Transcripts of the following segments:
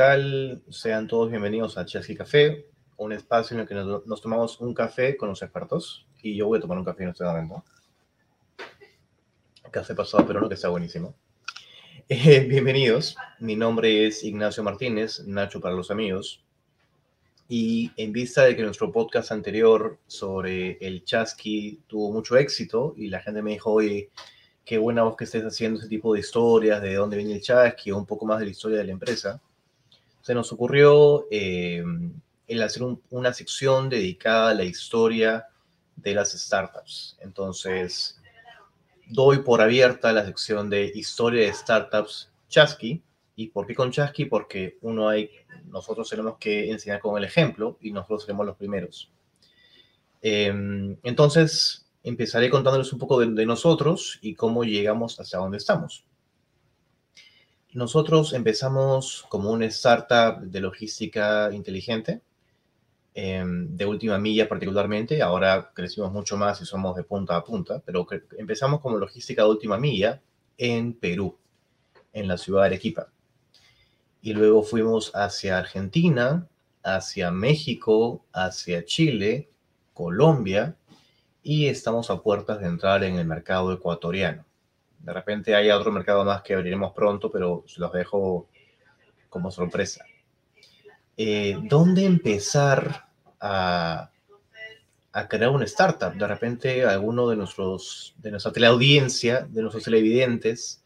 tal? Sean todos bienvenidos a Chelsea Café, un espacio en el que nos, tomamos un café con los expertos. Y yo voy a tomar un café en este momento. Café pasado pero no que está buenísimo. Eh, bienvenidos, mi nombre es Ignacio Martínez, Nacho para los amigos. Y en vista de que nuestro podcast anterior sobre el chasqui tuvo mucho éxito y la gente me dijo, oye, qué buena voz que estés haciendo ese tipo de historias, de dónde viene el chasqui, un poco más de la historia de la empresa, se nos ocurrió eh, el hacer una sección dedicada a la historia de las startups. Entonces, doy por abierta la sección de historia de startups Chasqui. ¿Y por qué con Chasqui? Porque uno hay, nosotros tenemos que enseñar con el ejemplo y nosotros seremos los primeros. Em, entonces, empezaré contándoles un poco de, nosotros y cómo llegamos hasta donde estamos. Nosotros empezamos como una startup de logística inteligente, em, de última milla particularmente. Ahora crecimos mucho más y somos de punta a punta, pero empezamos como logística de última milla en Perú, en la ciudad de Arequipa. Y luego fuimos hacia Argentina, hacia México, hacia Chile, Colombia y estamos a puertas de entrar en el mercado ecuatoriano. De repente hay otro mercado más que abriremos pronto, pero los dejo como sorpresa. Eh, ¿Dónde empezar a, a, crear una startup? De repente alguno de nuestros, de nuestra teleaudiencia, de nuestros televidentes,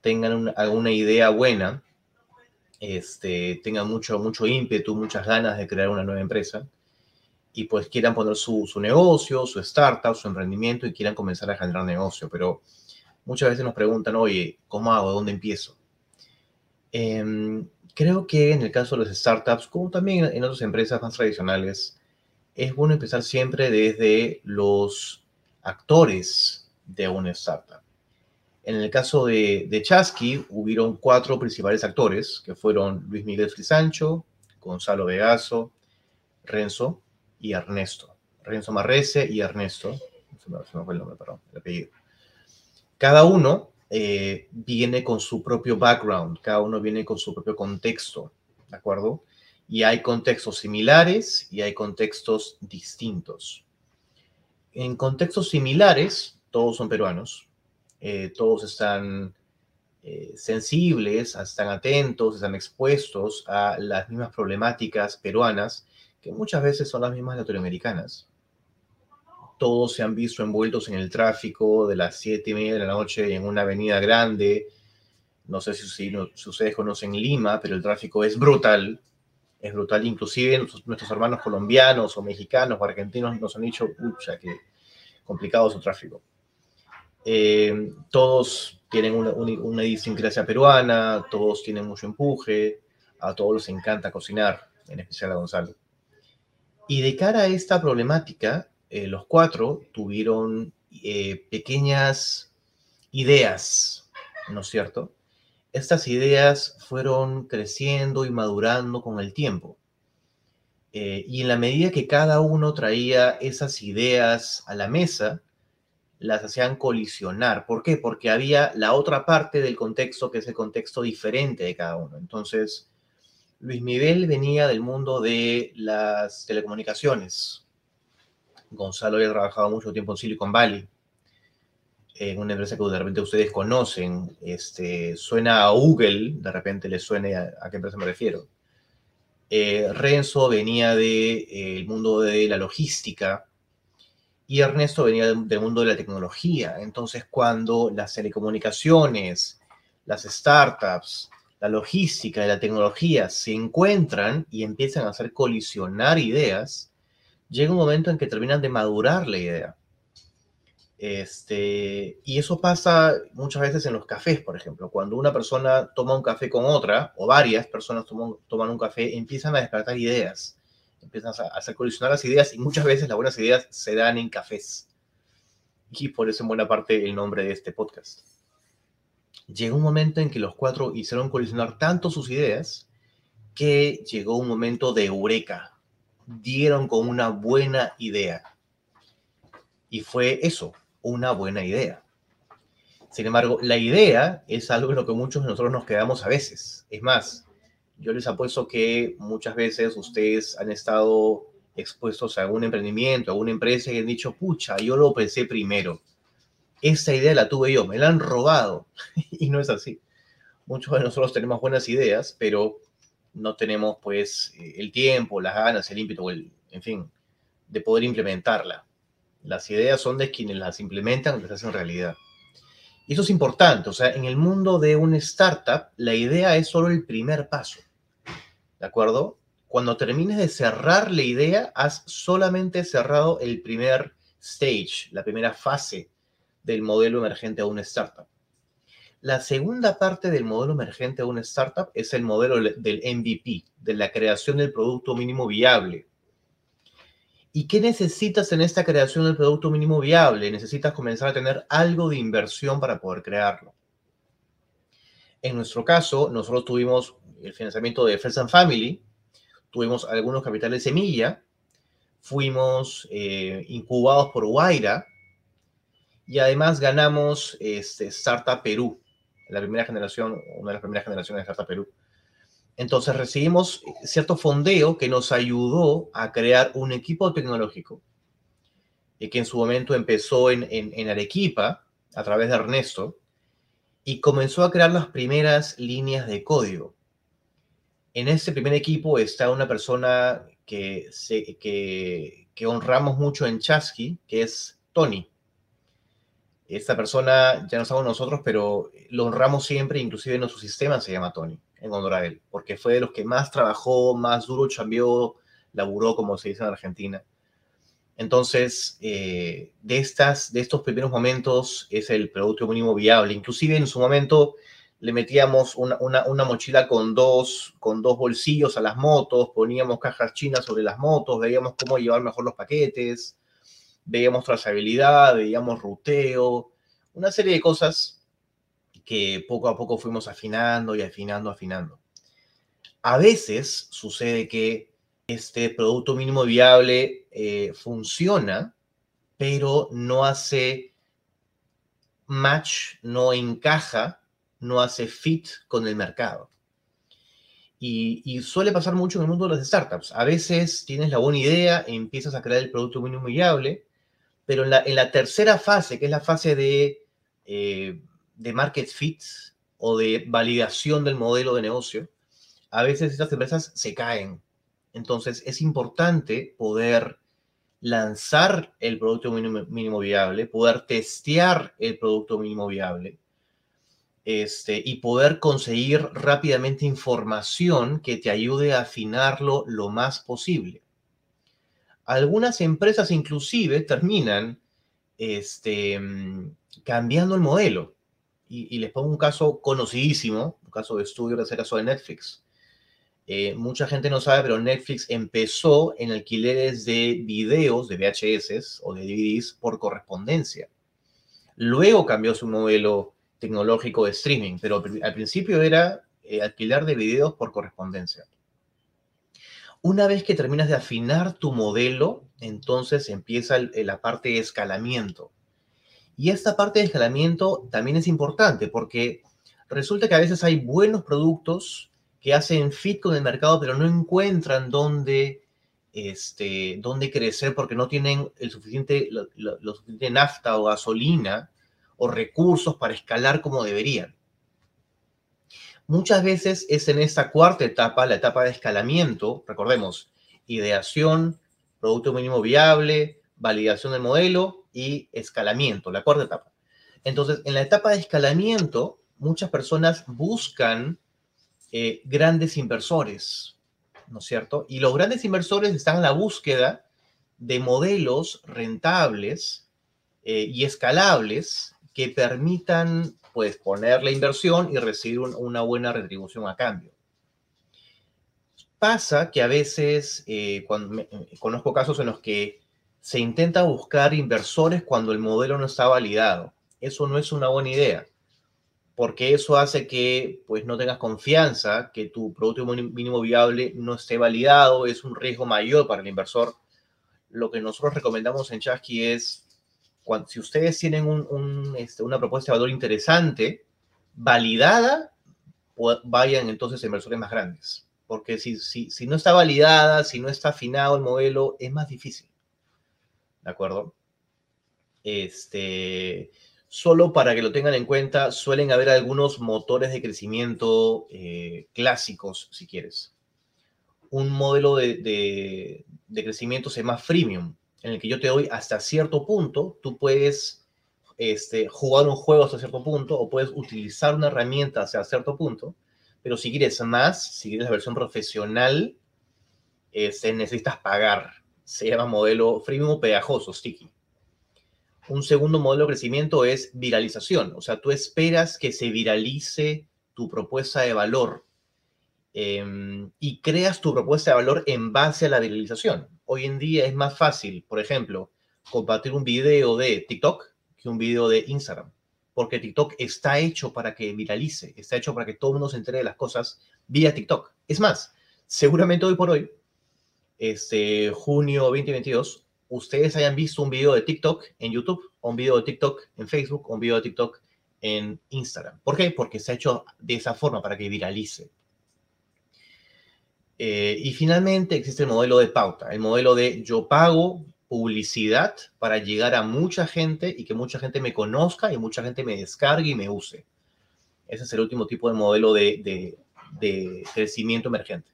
tengan alguna idea buena, este, tengan mucho, mucho ímpetu, muchas ganas de crear una nueva empresa y pues quieran poner su, su, negocio, su startup, su emprendimiento y quieran comenzar a generar negocio. Pero muchas veces nos preguntan, oye, ¿cómo hago? ¿Dónde empiezo? Em, creo que en el caso de las startups, como también en otras empresas más tradicionales, es bueno empezar siempre desde los actores de una startup. En el caso de, de Chasqui, hubieron cuatro principales actores, que fueron Luis Miguel Frisancho, Gonzalo Vegaso, Renzo y Ernesto. Renzo Marrese y Ernesto. Se me, fue el nombre, perdón, el apellido. Cada uno eh, viene con su propio background, cada uno viene con su propio contexto, ¿de acuerdo? Y hay contextos similares y hay contextos distintos. En contextos similares, todos son peruanos, eh, todos están eh, sensibles, están atentos, están expuestos a las mismas problemáticas peruanas que muchas veces son las mismas latinoamericanas. Todos se han visto envueltos en el tráfico de las siete y media de la noche en una avenida grande. No sé si, si, ustedes conocen Lima, pero el tráfico es brutal. Es brutal. Inclusive nuestros, hermanos colombianos o mexicanos o argentinos nos han dicho, pucha, que complicado su tráfico. Eh, todos tienen una, una idiosincrasia peruana, todos tienen mucho empuje, a todos les encanta cocinar, en especial a Gonzalo. Y de cara a esta problemática, eh, los cuatro tuvieron eh, pequeñas ideas, ¿no es cierto? Estas ideas fueron creciendo y madurando con el tiempo. Eh, y en la medida que cada uno traía esas ideas a la mesa, las hacían colisionar. ¿Por qué? Porque había la otra parte del contexto que es el contexto diferente de cada uno. Entonces, Luis Miguel venía del mundo de las telecomunicaciones. Gonzalo había trabajado mucho tiempo en Silicon Valley, en una empresa que de repente ustedes conocen. Este, suena a Google, de repente les suene a, qué empresa me refiero. Eh, Renzo venía del de, mundo de la logística y Ernesto venía del mundo de la tecnología. Entonces, cuando las telecomunicaciones, las startups, la logística y la tecnología se encuentran y empiezan a hacer colisionar ideas, llega un momento en que terminan de madurar la idea. Este, y eso pasa muchas veces en los cafés, por ejemplo. Cuando una persona toma un café con otra, o varias personas toman, un café, empiezan a despertar ideas, empiezan a hacer colisionar las ideas y muchas veces las buenas ideas se dan en cafés. Y por eso en buena parte el nombre de este podcast llegó un momento en que los cuatro hicieron colisionar tanto sus ideas que llegó un momento de eureka. Dieron con una buena idea. Y fue eso, una buena idea. Sin embargo, la idea es algo en lo que muchos de nosotros nos quedamos a veces. Es más, Yo les apuesto que muchas veces ustedes han estado expuestos a algún emprendimiento, a alguna empresa y han dicho, pucha, yo lo pensé primero. Esta idea la tuve yo, me la han robado. y no es así. Muchos de nosotros tenemos buenas ideas, pero no tenemos pues el tiempo, las ganas, el ímpetu, en fin, de poder implementarla. Las ideas son de quienes las implementan, las hacen realidad. Y eso es importante, o sea, en el mundo de una startup, la idea es solo el primer paso. ¿De acuerdo? Cuando termines de cerrar la idea, has solamente cerrado el primer stage, la primera fase del modelo emergente a una startup. La segunda parte del modelo emergente a una startup es el modelo del MVP, de la creación del producto mínimo viable. ¿Y qué necesitas en esta creación del producto mínimo viable? Necesitas comenzar a tener algo de inversión para poder crearlo. En nuestro caso, nosotros tuvimos el financiamiento de Friends and Family, tuvimos algunos capitales semilla, fuimos eh, incubados por Guaira y además ganamos este, Startup Perú, la primera generación, una de las primeras generaciones de Startup Perú. Entonces recibimos cierto fondeo que nos ayudó a crear un equipo tecnológico y que en su momento empezó en, en, Arequipa a través de Ernesto y comenzó a crear las primeras líneas de código. En ese primer equipo está una persona que, se, que, que honramos mucho en Chasqui, que es Tony. Esta persona ya no estamos nosotros, pero lo honramos siempre, inclusive en nuestro sistema se llama Tony en honor porque fue de los que más trabajó, más duro chambeó, laburó, como se dice en Argentina. Entonces, eh, de, estas, de estos primeros momentos es el producto mínimo viable. Inclusive en su momento le metíamos una, una, mochila con dos, con dos bolsillos a las motos, poníamos cajas chinas sobre las motos, veíamos cómo llevar mejor los paquetes, veíamos trazabilidad, veíamos ruteo, una serie de cosas que poco a poco fuimos afinando y afinando, afinando. A veces sucede que este producto mínimo viable eh, funciona, pero no hace match, no encaja, no hace fit con el mercado. Y, suele pasar mucho en el mundo de las startups. A veces tienes la buena idea, empiezas a crear el producto mínimo viable, pero en la, tercera fase, que es la fase de eh, de market fit o de validación del modelo de negocio, a veces estas empresas se caen. Entonces es importante poder lanzar el producto mínimo, viable, poder testear el producto mínimo viable este, y poder conseguir rápidamente información que te ayude a afinarlo lo más posible. Algunas empresas inclusive terminan este, cambiando el modelo y, les pongo un caso conocidísimo, un caso de estudio de ese caso de Netflix. Eh, mucha gente no sabe, pero Netflix empezó en alquileres de videos, de VHS o de DVDs por correspondencia. Luego cambió su modelo tecnológico de streaming, pero al principio era eh, alquilar de videos por correspondencia. Una vez que terminas de afinar tu modelo, entonces empieza la parte de escalamiento. Y esta parte de escalamiento también es importante porque resulta que a veces hay buenos productos que hacen fit con el mercado, pero no encuentran dónde, este, dónde crecer porque no tienen el suficiente, lo, suficiente nafta o gasolina o recursos para escalar como deberían. Muchas veces es en esta cuarta etapa, la etapa de escalamiento, recordemos, ideación, producto mínimo viable, validación del modelo y escalamiento, la cuarta etapa. Entonces, en la etapa de escalamiento, muchas personas buscan eh, grandes inversores, ¿no es cierto? Y los grandes inversores están en la búsqueda de modelos rentables eh, y escalables que permitan, pues, poner la inversión y recibir una buena retribución a cambio. Pasa que a veces, eh, cuando conozco casos en los que se intenta buscar inversores cuando el modelo no está validado. Eso no es una buena idea, porque eso hace que pues no tengas confianza, que tu producto mínimo viable no esté validado, es un riesgo mayor para el inversor. Lo que nosotros recomendamos en Chasqui es, si ustedes tienen este, una propuesta de valor interesante, validada, vayan entonces a inversores más grandes. porque si, no está validada, si no está afinado el modelo, es más difícil. ¿De acuerdo? Este, solo para que lo tengan en cuenta, suelen haber algunos motores de crecimiento eh, clásicos, si quieres. Un modelo de, de, de, crecimiento se llama freemium, en el que yo te doy hasta cierto punto, tú puedes este, jugar un juego hasta cierto punto o puedes utilizar una herramienta hasta cierto punto, pero si quieres más, si quieres la versión profesional, este, necesitas pagar. Se llama modelo freemium pegajoso, sticky. Un segundo modelo de crecimiento es viralización, o sea, tú esperas que se viralice tu propuesta de valor eh, y creas tu propuesta de valor en base a la viralización. Hoy en día es más fácil, por ejemplo, compartir un video de TikTok que un video de Instagram porque TikTok está hecho para que viralice, está hecho para que todo el mundo se entere de las cosas vía TikTok. Es más, seguramente hoy por hoy, este junio 2022, ustedes hayan visto un video de TikTok en YouTube, un video de TikTok en Facebook, o un video de TikTok en Instagram. ¿Por qué? Porque se ha hecho de esa forma para que viralice. Eh, y finalmente existe el modelo de pauta, el modelo de yo pago publicidad para llegar a mucha gente y que mucha gente me conozca y mucha gente me descargue y me use. Ese es el último tipo de modelo de, de, crecimiento emergente.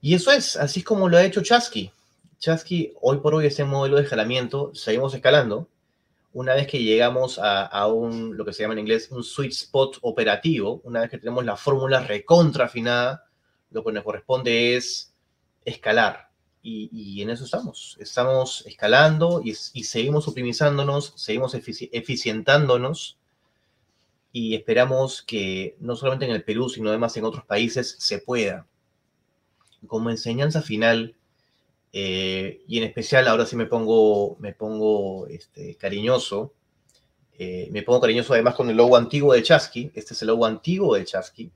Y eso es, así es como lo ha hecho Chasky. Chasky hoy por hoy es el modelo de escalamiento, seguimos escalando. Una vez que llegamos a, a, un, lo que se llama en inglés, un sweet spot operativo, una vez que tenemos la fórmula recontra afinada, lo que nos corresponde es escalar y, en eso estamos. Estamos escalando y, seguimos optimizándonos, seguimos eficientándonos y esperamos que no solamente en el Perú, sino además en otros países se pueda. Como enseñanza final, eh, y en especial ahora sí me pongo, me pongo este, cariñoso, eh, me pongo cariñoso además con el logo antiguo de Chasqui, este es el logo antiguo de Chasqui,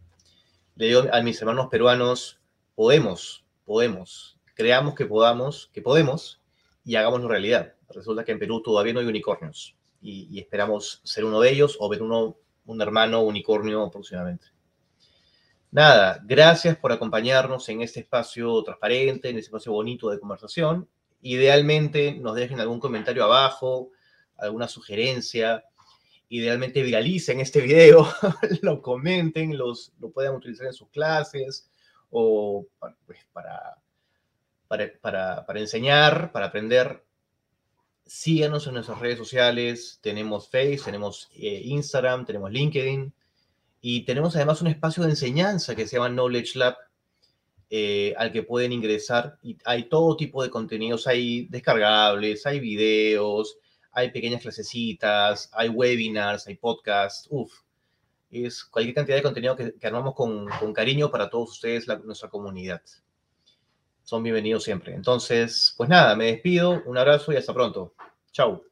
le digo a mis hermanos peruanos, podemos, podemos, creamos que podamos, que podemos y hagámoslo realidad. Resulta que en Perú todavía no hay unicornios y, esperamos ser uno de ellos o ver uno, un hermano unicornio próximamente. Nada, gracias por acompañarnos en este espacio transparente, en este espacio bonito de conversación. Idealmente nos dejen algún comentario abajo, alguna sugerencia. Idealmente viralicen este video, lo comenten, los, lo puedan utilizar en sus clases o pues, para para, enseñar, para aprender. Síganos en nuestras redes sociales. Tenemos Facebook, tenemos eh, Instagram, tenemos LinkedIn. Y tenemos además un espacio de enseñanza que se llama Knowledge Lab, eh, al que pueden ingresar. Y hay todo tipo de contenidos, hay descargables, hay videos, hay pequeñas clasecitas, hay webinars, hay podcasts, uff. Es cualquier cantidad de contenido que, armamos con, cariño para todos ustedes, nuestra comunidad son bienvenidos siempre. Entonces, pues nada, me despido, un abrazo y hasta pronto. Chau.